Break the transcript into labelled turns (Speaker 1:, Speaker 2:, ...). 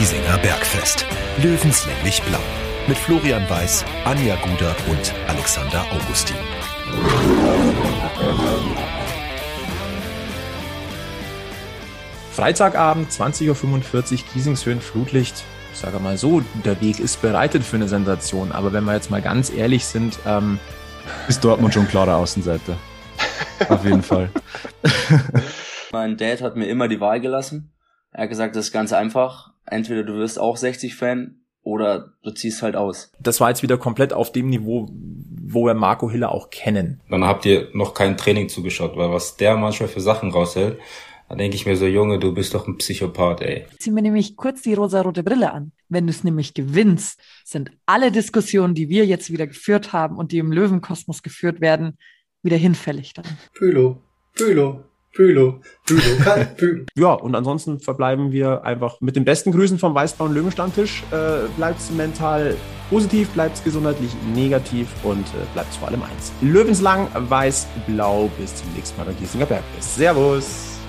Speaker 1: Bergfest. Löwenslänglich blau. Mit Florian Weiß, Anja Guder und Alexander Augustin.
Speaker 2: Freitagabend, 20.45 Uhr, Giesingshöhen, Flutlicht. Ich sage mal so, der Weg ist bereitet für eine Sensation. Aber wenn wir jetzt mal ganz ehrlich sind, ähm,
Speaker 3: ist Dortmund schon klarer Außenseiter. Auf jeden Fall.
Speaker 4: mein Dad hat mir immer die Wahl gelassen. Er hat gesagt, das ist ganz einfach. Entweder du wirst auch 60-Fan oder du ziehst halt aus.
Speaker 2: Das war jetzt wieder komplett auf dem Niveau, wo wir Marco Hiller auch kennen.
Speaker 5: Dann habt ihr noch kein Training zugeschaut, weil was der manchmal für Sachen raushält, da denke ich mir so, Junge, du bist doch ein Psychopath, ey.
Speaker 6: Zieh mir nämlich kurz die rosa-rote Brille an. Wenn du es nämlich gewinnst, sind alle Diskussionen, die wir jetzt wieder geführt haben und die im Löwenkosmos geführt werden, wieder hinfällig dann.
Speaker 7: Pülo, Pülo, Pülo, Pülo, kein Pülo.
Speaker 2: ja, und ansonsten verbleiben wir einfach mit den besten Grüßen vom Weißblauen Löwenstammtisch. Äh, bleibt's mental positiv, bleibt's gesundheitlich negativ und äh, bleibt's vor allem eins. Löwenslang, weiß, blau. Bis zum nächsten Mal beim Giesinger Bergfest. Servus!